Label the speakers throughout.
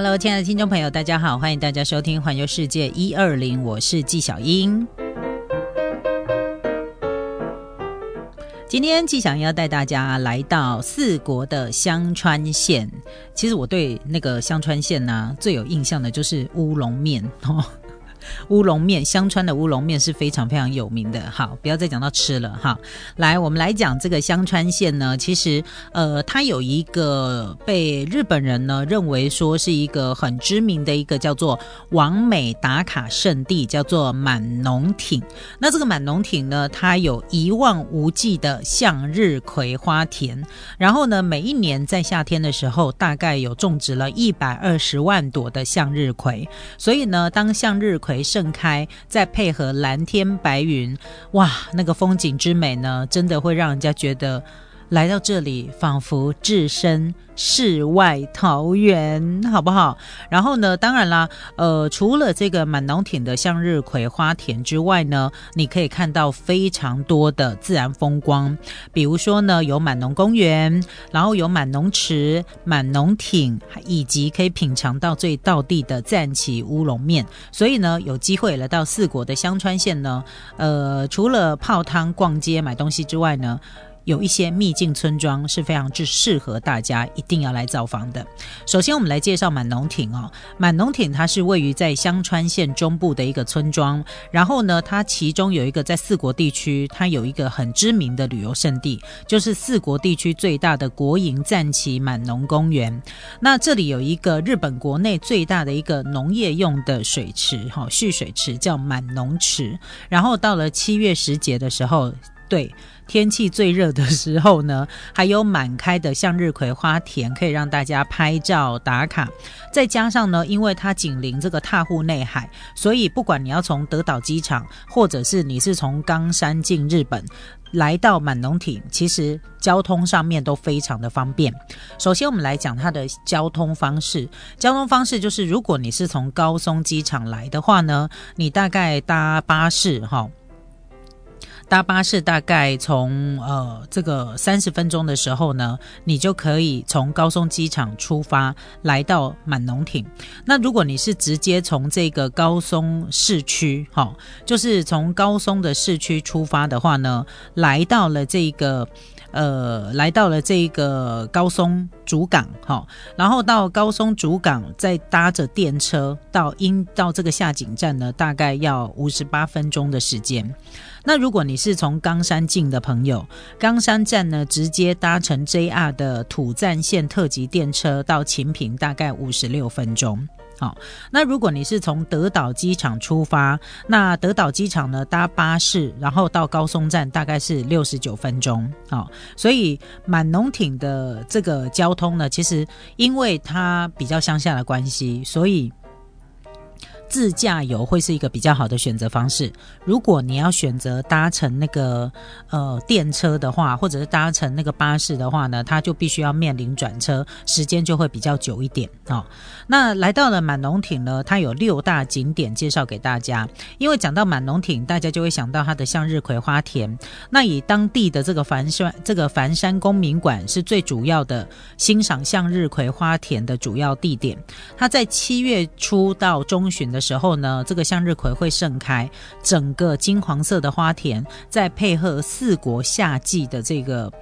Speaker 1: Hello，亲爱的听众朋友，大家好，欢迎大家收听《环游世界一二零》，我是纪晓英。今天纪晓英要带大家来到四国的香川县。其实我对那个香川县呢最有印象的就是乌龙面哦。乌龙面，香川的乌龙面是非常非常有名的。好，不要再讲到吃了哈。来，我们来讲这个香川县呢，其实呃，它有一个被日本人呢认为说是一个很知名的一个叫做完美打卡圣地，叫做满农町。那这个满农町呢，它有一望无际的向日葵花田，然后呢，每一年在夏天的时候，大概有种植了一百二十万朵的向日葵。所以呢，当向日葵盛开，再配合蓝天白云，哇，那个风景之美呢，真的会让人家觉得。来到这里，仿佛置身世外桃源，好不好？然后呢，当然啦，呃，除了这个满农町的向日葵花田之外呢，你可以看到非常多的自然风光，比如说呢，有满农公园，然后有满农池、满农町，以及可以品尝到最道地的赞岐乌龙面。所以呢，有机会来到四国的香川县呢，呃，除了泡汤、逛街、买东西之外呢。有一些秘境村庄是非常之适合大家一定要来造访的。首先，我们来介绍满农町哦。满农町它是位于在香川县中部的一个村庄。然后呢，它其中有一个在四国地区，它有一个很知名的旅游胜地，就是四国地区最大的国营战旗满农公园。那这里有一个日本国内最大的一个农业用的水池，哈蓄水池叫满农池。然后到了七月时节的时候，对。天气最热的时候呢，还有满开的向日葵花田可以让大家拍照打卡。再加上呢，因为它紧邻这个踏户内海，所以不管你要从德岛机场，或者是你是从冈山进日本，来到满农町，其实交通上面都非常的方便。首先，我们来讲它的交通方式。交通方式就是，如果你是从高松机场来的话呢，你大概搭巴士哈。搭巴士大概从呃这个三十分钟的时候呢，你就可以从高松机场出发来到满农町。那如果你是直接从这个高松市区，哈，就是从高松的市区出发的话呢，来到了这个。呃，来到了这个高松主港，哈，然后到高松主港，再搭着电车到因到这个下井站呢，大概要五十八分钟的时间。那如果你是从冈山进的朋友，冈山站呢，直接搭乘 JR 的土站线特急电车到秦平，大概五十六分钟。好，那如果你是从德岛机场出发，那德岛机场呢搭巴士，然后到高松站大概是六十九分钟。好，所以满农町的这个交通呢，其实因为它比较乡下的关系，所以。自驾游会是一个比较好的选择方式。如果你要选择搭乘那个呃电车的话，或者是搭乘那个巴士的话呢，它就必须要面临转车，时间就会比较久一点哦。那来到了满龙町呢，它有六大景点介绍给大家。因为讲到满龙町，大家就会想到它的向日葵花田。那以当地的这个繁山这个繁山公民馆是最主要的欣赏向日葵花田的主要地点。它在七月初到中旬的。的时候呢，这个向日葵会盛开，整个金黄色的花田，再配合四国夏季的这个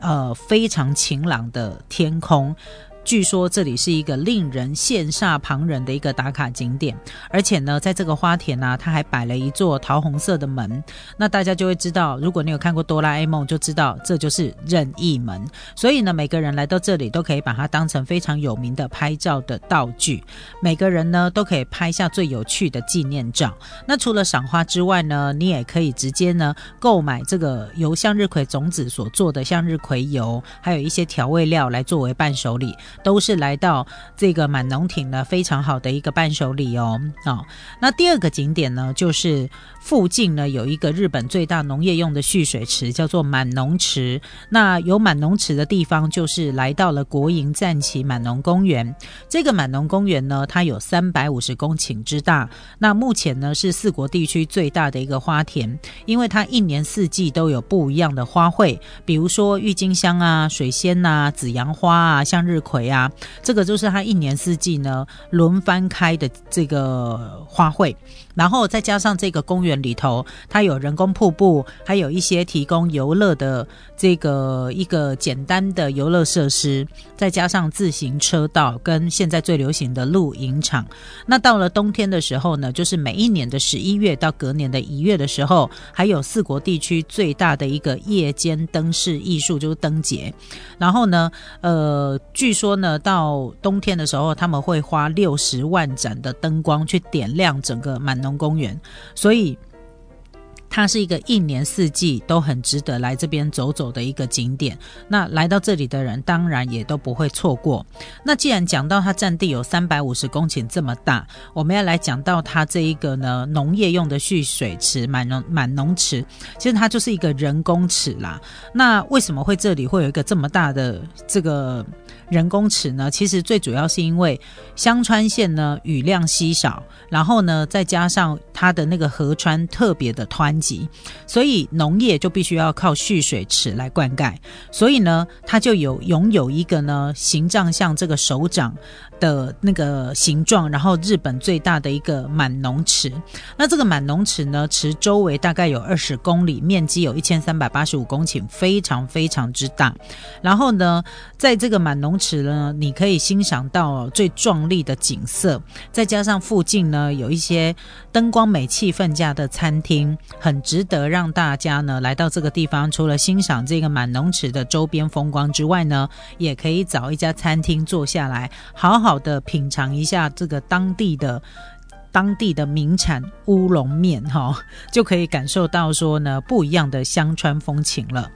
Speaker 1: 呃非常晴朗的天空。据说这里是一个令人羡煞旁人的一个打卡景点，而且呢，在这个花田呢，它还摆了一座桃红色的门，那大家就会知道，如果你有看过哆啦 A 梦，就知道这就是任意门。所以呢，每个人来到这里都可以把它当成非常有名的拍照的道具，每个人呢都可以拍下最有趣的纪念照。那除了赏花之外呢，你也可以直接呢购买这个由向日葵种子所做的向日葵油，还有一些调味料来作为伴手礼。都是来到这个满农町呢，非常好的一个伴手礼哦。哦，那第二个景点呢，就是附近呢有一个日本最大农业用的蓄水池，叫做满农池。那有满农池的地方，就是来到了国营战旗满农公园。这个满农公园呢，它有三百五十公顷之大。那目前呢是四国地区最大的一个花田，因为它一年四季都有不一样的花卉，比如说郁金香啊、水仙呐、紫阳花啊、向日葵。葵啊，这个就是它一年四季呢轮番开的这个花卉。然后再加上这个公园里头，它有人工瀑布，还有一些提供游乐的这个一个简单的游乐设施，再加上自行车道跟现在最流行的露营场。那到了冬天的时候呢，就是每一年的十一月到隔年的一月的时候，还有四国地区最大的一个夜间灯饰艺术，就是灯节。然后呢，呃，据说呢，到冬天的时候，他们会花六十万盏的灯光去点亮整个满。农公园，所以它是一个一年四季都很值得来这边走走的一个景点。那来到这里的人，当然也都不会错过。那既然讲到它占地有三百五十公顷这么大，我们要来讲到它这一个呢农业用的蓄水池满农满农池，其实它就是一个人工池啦。那为什么会这里会有一个这么大的这个？人工池呢，其实最主要是因为香川县呢雨量稀少，然后呢再加上它的那个河川特别的湍急，所以农业就必须要靠蓄水池来灌溉，所以呢它就有拥有一个呢形状像这个手掌。的那个形状，然后日本最大的一个满农池，那这个满农池呢，池周围大概有二十公里，面积有一千三百八十五公顷，非常非常之大。然后呢，在这个满农池呢，你可以欣赏到最壮丽的景色，再加上附近呢有一些灯光美、气氛佳的餐厅，很值得让大家呢来到这个地方。除了欣赏这个满农池的周边风光之外呢，也可以找一家餐厅坐下来，好好。好的，品尝一下这个当地的当地的名产乌龙面，哈，就可以感受到说呢不一样的乡村风情了。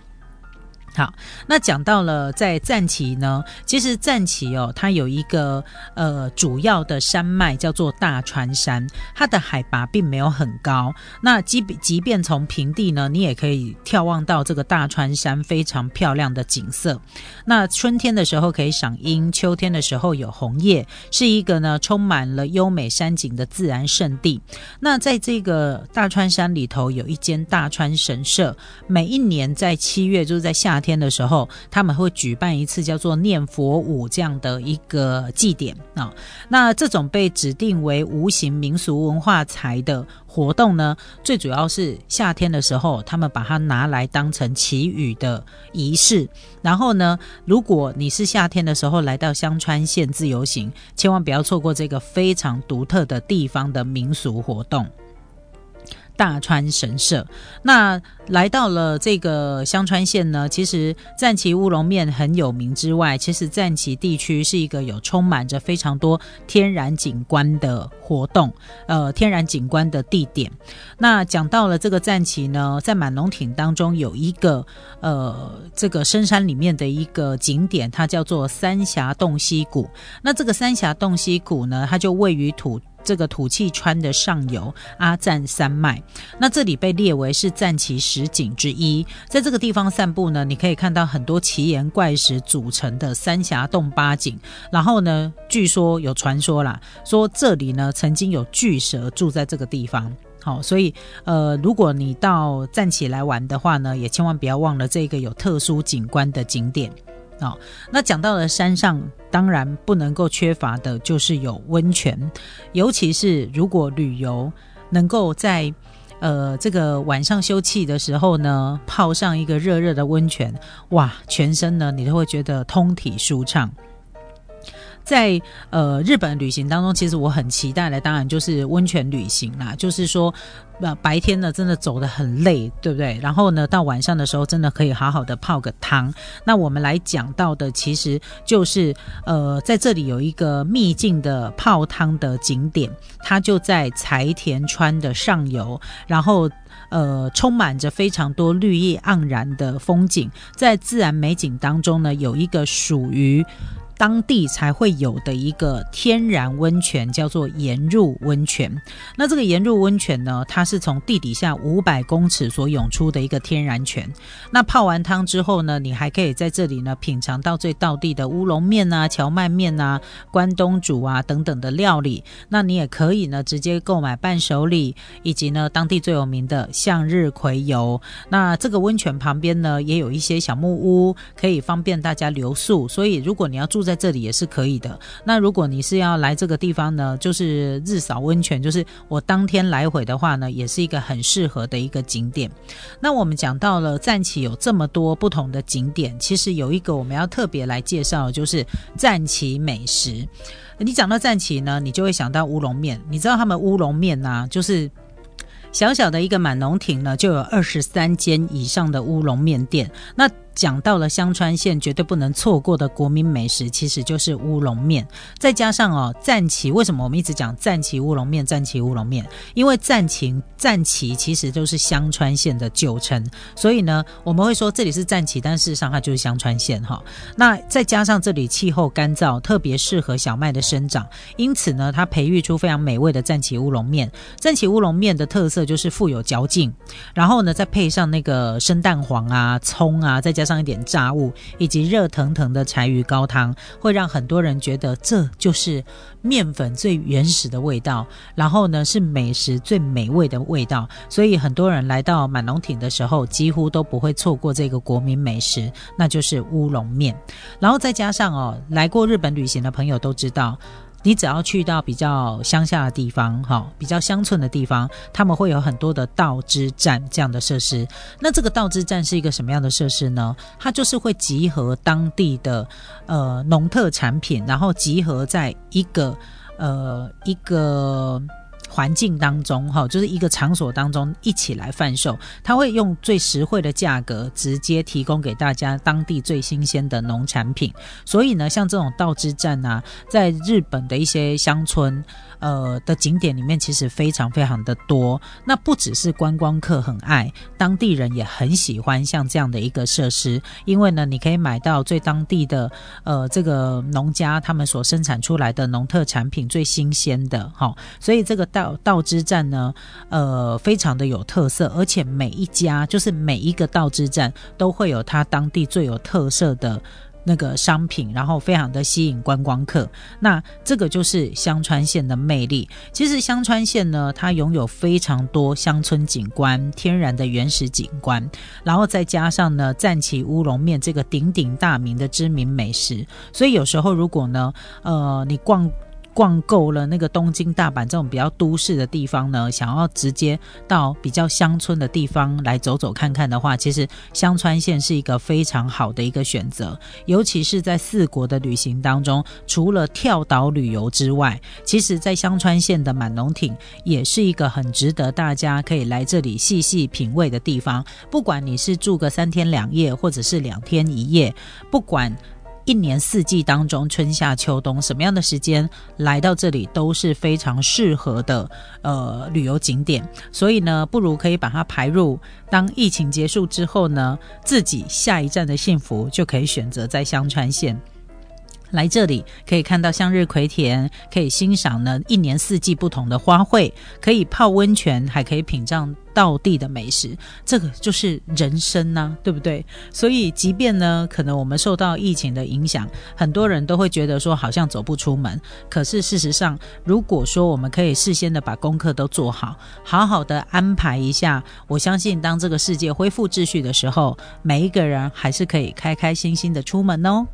Speaker 1: 好，那讲到了在赞岐呢，其实赞岐哦，它有一个呃主要的山脉叫做大川山，它的海拔并没有很高。那即即便从平地呢，你也可以眺望到这个大川山非常漂亮的景色。那春天的时候可以赏樱，秋天的时候有红叶，是一个呢充满了优美山景的自然胜地。那在这个大川山里头有一间大川神社，每一年在七月就是在夏。天的时候，他们会举办一次叫做念佛舞这样的一个祭典啊。那这种被指定为无形民俗文化财的活动呢，最主要是夏天的时候，他们把它拿来当成祈雨的仪式。然后呢，如果你是夏天的时候来到香川县自由行，千万不要错过这个非常独特的地方的民俗活动。大川神社，那来到了这个香川县呢，其实赞岐乌龙面很有名之外，其实赞岐地区是一个有充满着非常多天然景观的活动，呃，天然景观的地点。那讲到了这个赞岐呢，在满龙町当中有一个呃，这个深山里面的一个景点，它叫做三峡洞溪谷。那这个三峡洞溪谷呢，它就位于土。这个土气川的上游阿赞山脉，那这里被列为是赞岐十景之一。在这个地方散步呢，你可以看到很多奇岩怪石组成的三峡洞八景。然后呢，据说有传说啦，说这里呢曾经有巨蛇住在这个地方。好，所以呃，如果你到赞岐来玩的话呢，也千万不要忘了这个有特殊景观的景点。那讲到了山上，当然不能够缺乏的就是有温泉，尤其是如果旅游能够在呃这个晚上休憩的时候呢，泡上一个热热的温泉，哇，全身呢你都会觉得通体舒畅。在呃日本旅行当中，其实我很期待的，当然就是温泉旅行啦。就是说，呃白天呢真的走得很累，对不对？然后呢到晚上的时候，真的可以好好的泡个汤。那我们来讲到的，其实就是呃在这里有一个秘境的泡汤的景点，它就在柴田川的上游，然后呃充满着非常多绿意盎然的风景，在自然美景当中呢，有一个属于。当地才会有的一个天然温泉，叫做岩入温泉。那这个岩入温泉呢，它是从地底下五百公尺所涌出的一个天然泉。那泡完汤之后呢，你还可以在这里呢品尝到最道地的乌龙面啊、荞麦面啊、关东煮啊等等的料理。那你也可以呢直接购买伴手礼，以及呢当地最有名的向日葵油。那这个温泉旁边呢也有一些小木屋，可以方便大家留宿。所以如果你要住在在这里也是可以的。那如果你是要来这个地方呢，就是日扫温泉，就是我当天来回的话呢，也是一个很适合的一个景点。那我们讲到了赞岐有这么多不同的景点，其实有一个我们要特别来介绍，就是赞岐美食。你讲到赞岐呢，你就会想到乌龙面。你知道他们乌龙面呢，就是小小的一个满农亭呢，就有二十三间以上的乌龙面店。那讲到了香川县绝对不能错过的国民美食，其实就是乌龙面。再加上哦，赞岐为什么我们一直讲赞岐乌龙面？赞岐乌龙面，因为赞岐赞岐其实就是香川县的旧称，所以呢，我们会说这里是赞岐，但事实上它就是香川县哈。那再加上这里气候干燥，特别适合小麦的生长，因此呢，它培育出非常美味的赞岐乌龙面。赞岐乌龙面的特色就是富有嚼劲，然后呢，再配上那个生蛋黄啊、葱啊，再加上一点炸物以及热腾腾的柴鱼高汤，会让很多人觉得这就是面粉最原始的味道。然后呢，是美食最美味的味道。所以很多人来到满龙町的时候，几乎都不会错过这个国民美食，那就是乌龙面。然后再加上哦，来过日本旅行的朋友都知道。你只要去到比较乡下的地方，哈，比较乡村的地方，他们会有很多的道之站这样的设施。那这个道之站是一个什么样的设施呢？它就是会集合当地的呃农特产品，然后集合在一个呃一个。环境当中，哈，就是一个场所当中一起来贩售，他会用最实惠的价格直接提供给大家当地最新鲜的农产品。所以呢，像这种道之站啊，在日本的一些乡村。呃的景点里面其实非常非常的多，那不只是观光客很爱，当地人也很喜欢像这样的一个设施，因为呢，你可以买到最当地的呃这个农家他们所生产出来的农特产品最新鲜的哈，所以这个道之站呢，呃非常的有特色，而且每一家就是每一个道之站都会有它当地最有特色的。那个商品，然后非常的吸引观光客。那这个就是香川县的魅力。其实香川县呢，它拥有非常多乡村景观、天然的原始景观，然后再加上呢，赞岐乌龙面这个鼎鼎大名的知名美食。所以有时候如果呢，呃，你逛。逛够了那个东京、大阪这种比较都市的地方呢，想要直接到比较乡村的地方来走走看看的话，其实香川县是一个非常好的一个选择。尤其是在四国的旅行当中，除了跳岛旅游之外，其实在香川县的满龙町也是一个很值得大家可以来这里细细品味的地方。不管你是住个三天两夜，或者是两天一夜，不管。一年四季当中，春夏秋冬，什么样的时间来到这里都是非常适合的呃旅游景点。所以呢，不如可以把它排入当疫情结束之后呢，自己下一站的幸福就可以选择在香川县。来这里可以看到向日葵田，可以欣赏呢一年四季不同的花卉，可以泡温泉，还可以品尝道地的美食。这个就是人生呐，对不对？所以，即便呢，可能我们受到疫情的影响，很多人都会觉得说好像走不出门。可是事实上，如果说我们可以事先的把功课都做好，好好的安排一下，我相信当这个世界恢复秩序的时候，每一个人还是可以开开心心的出门哦。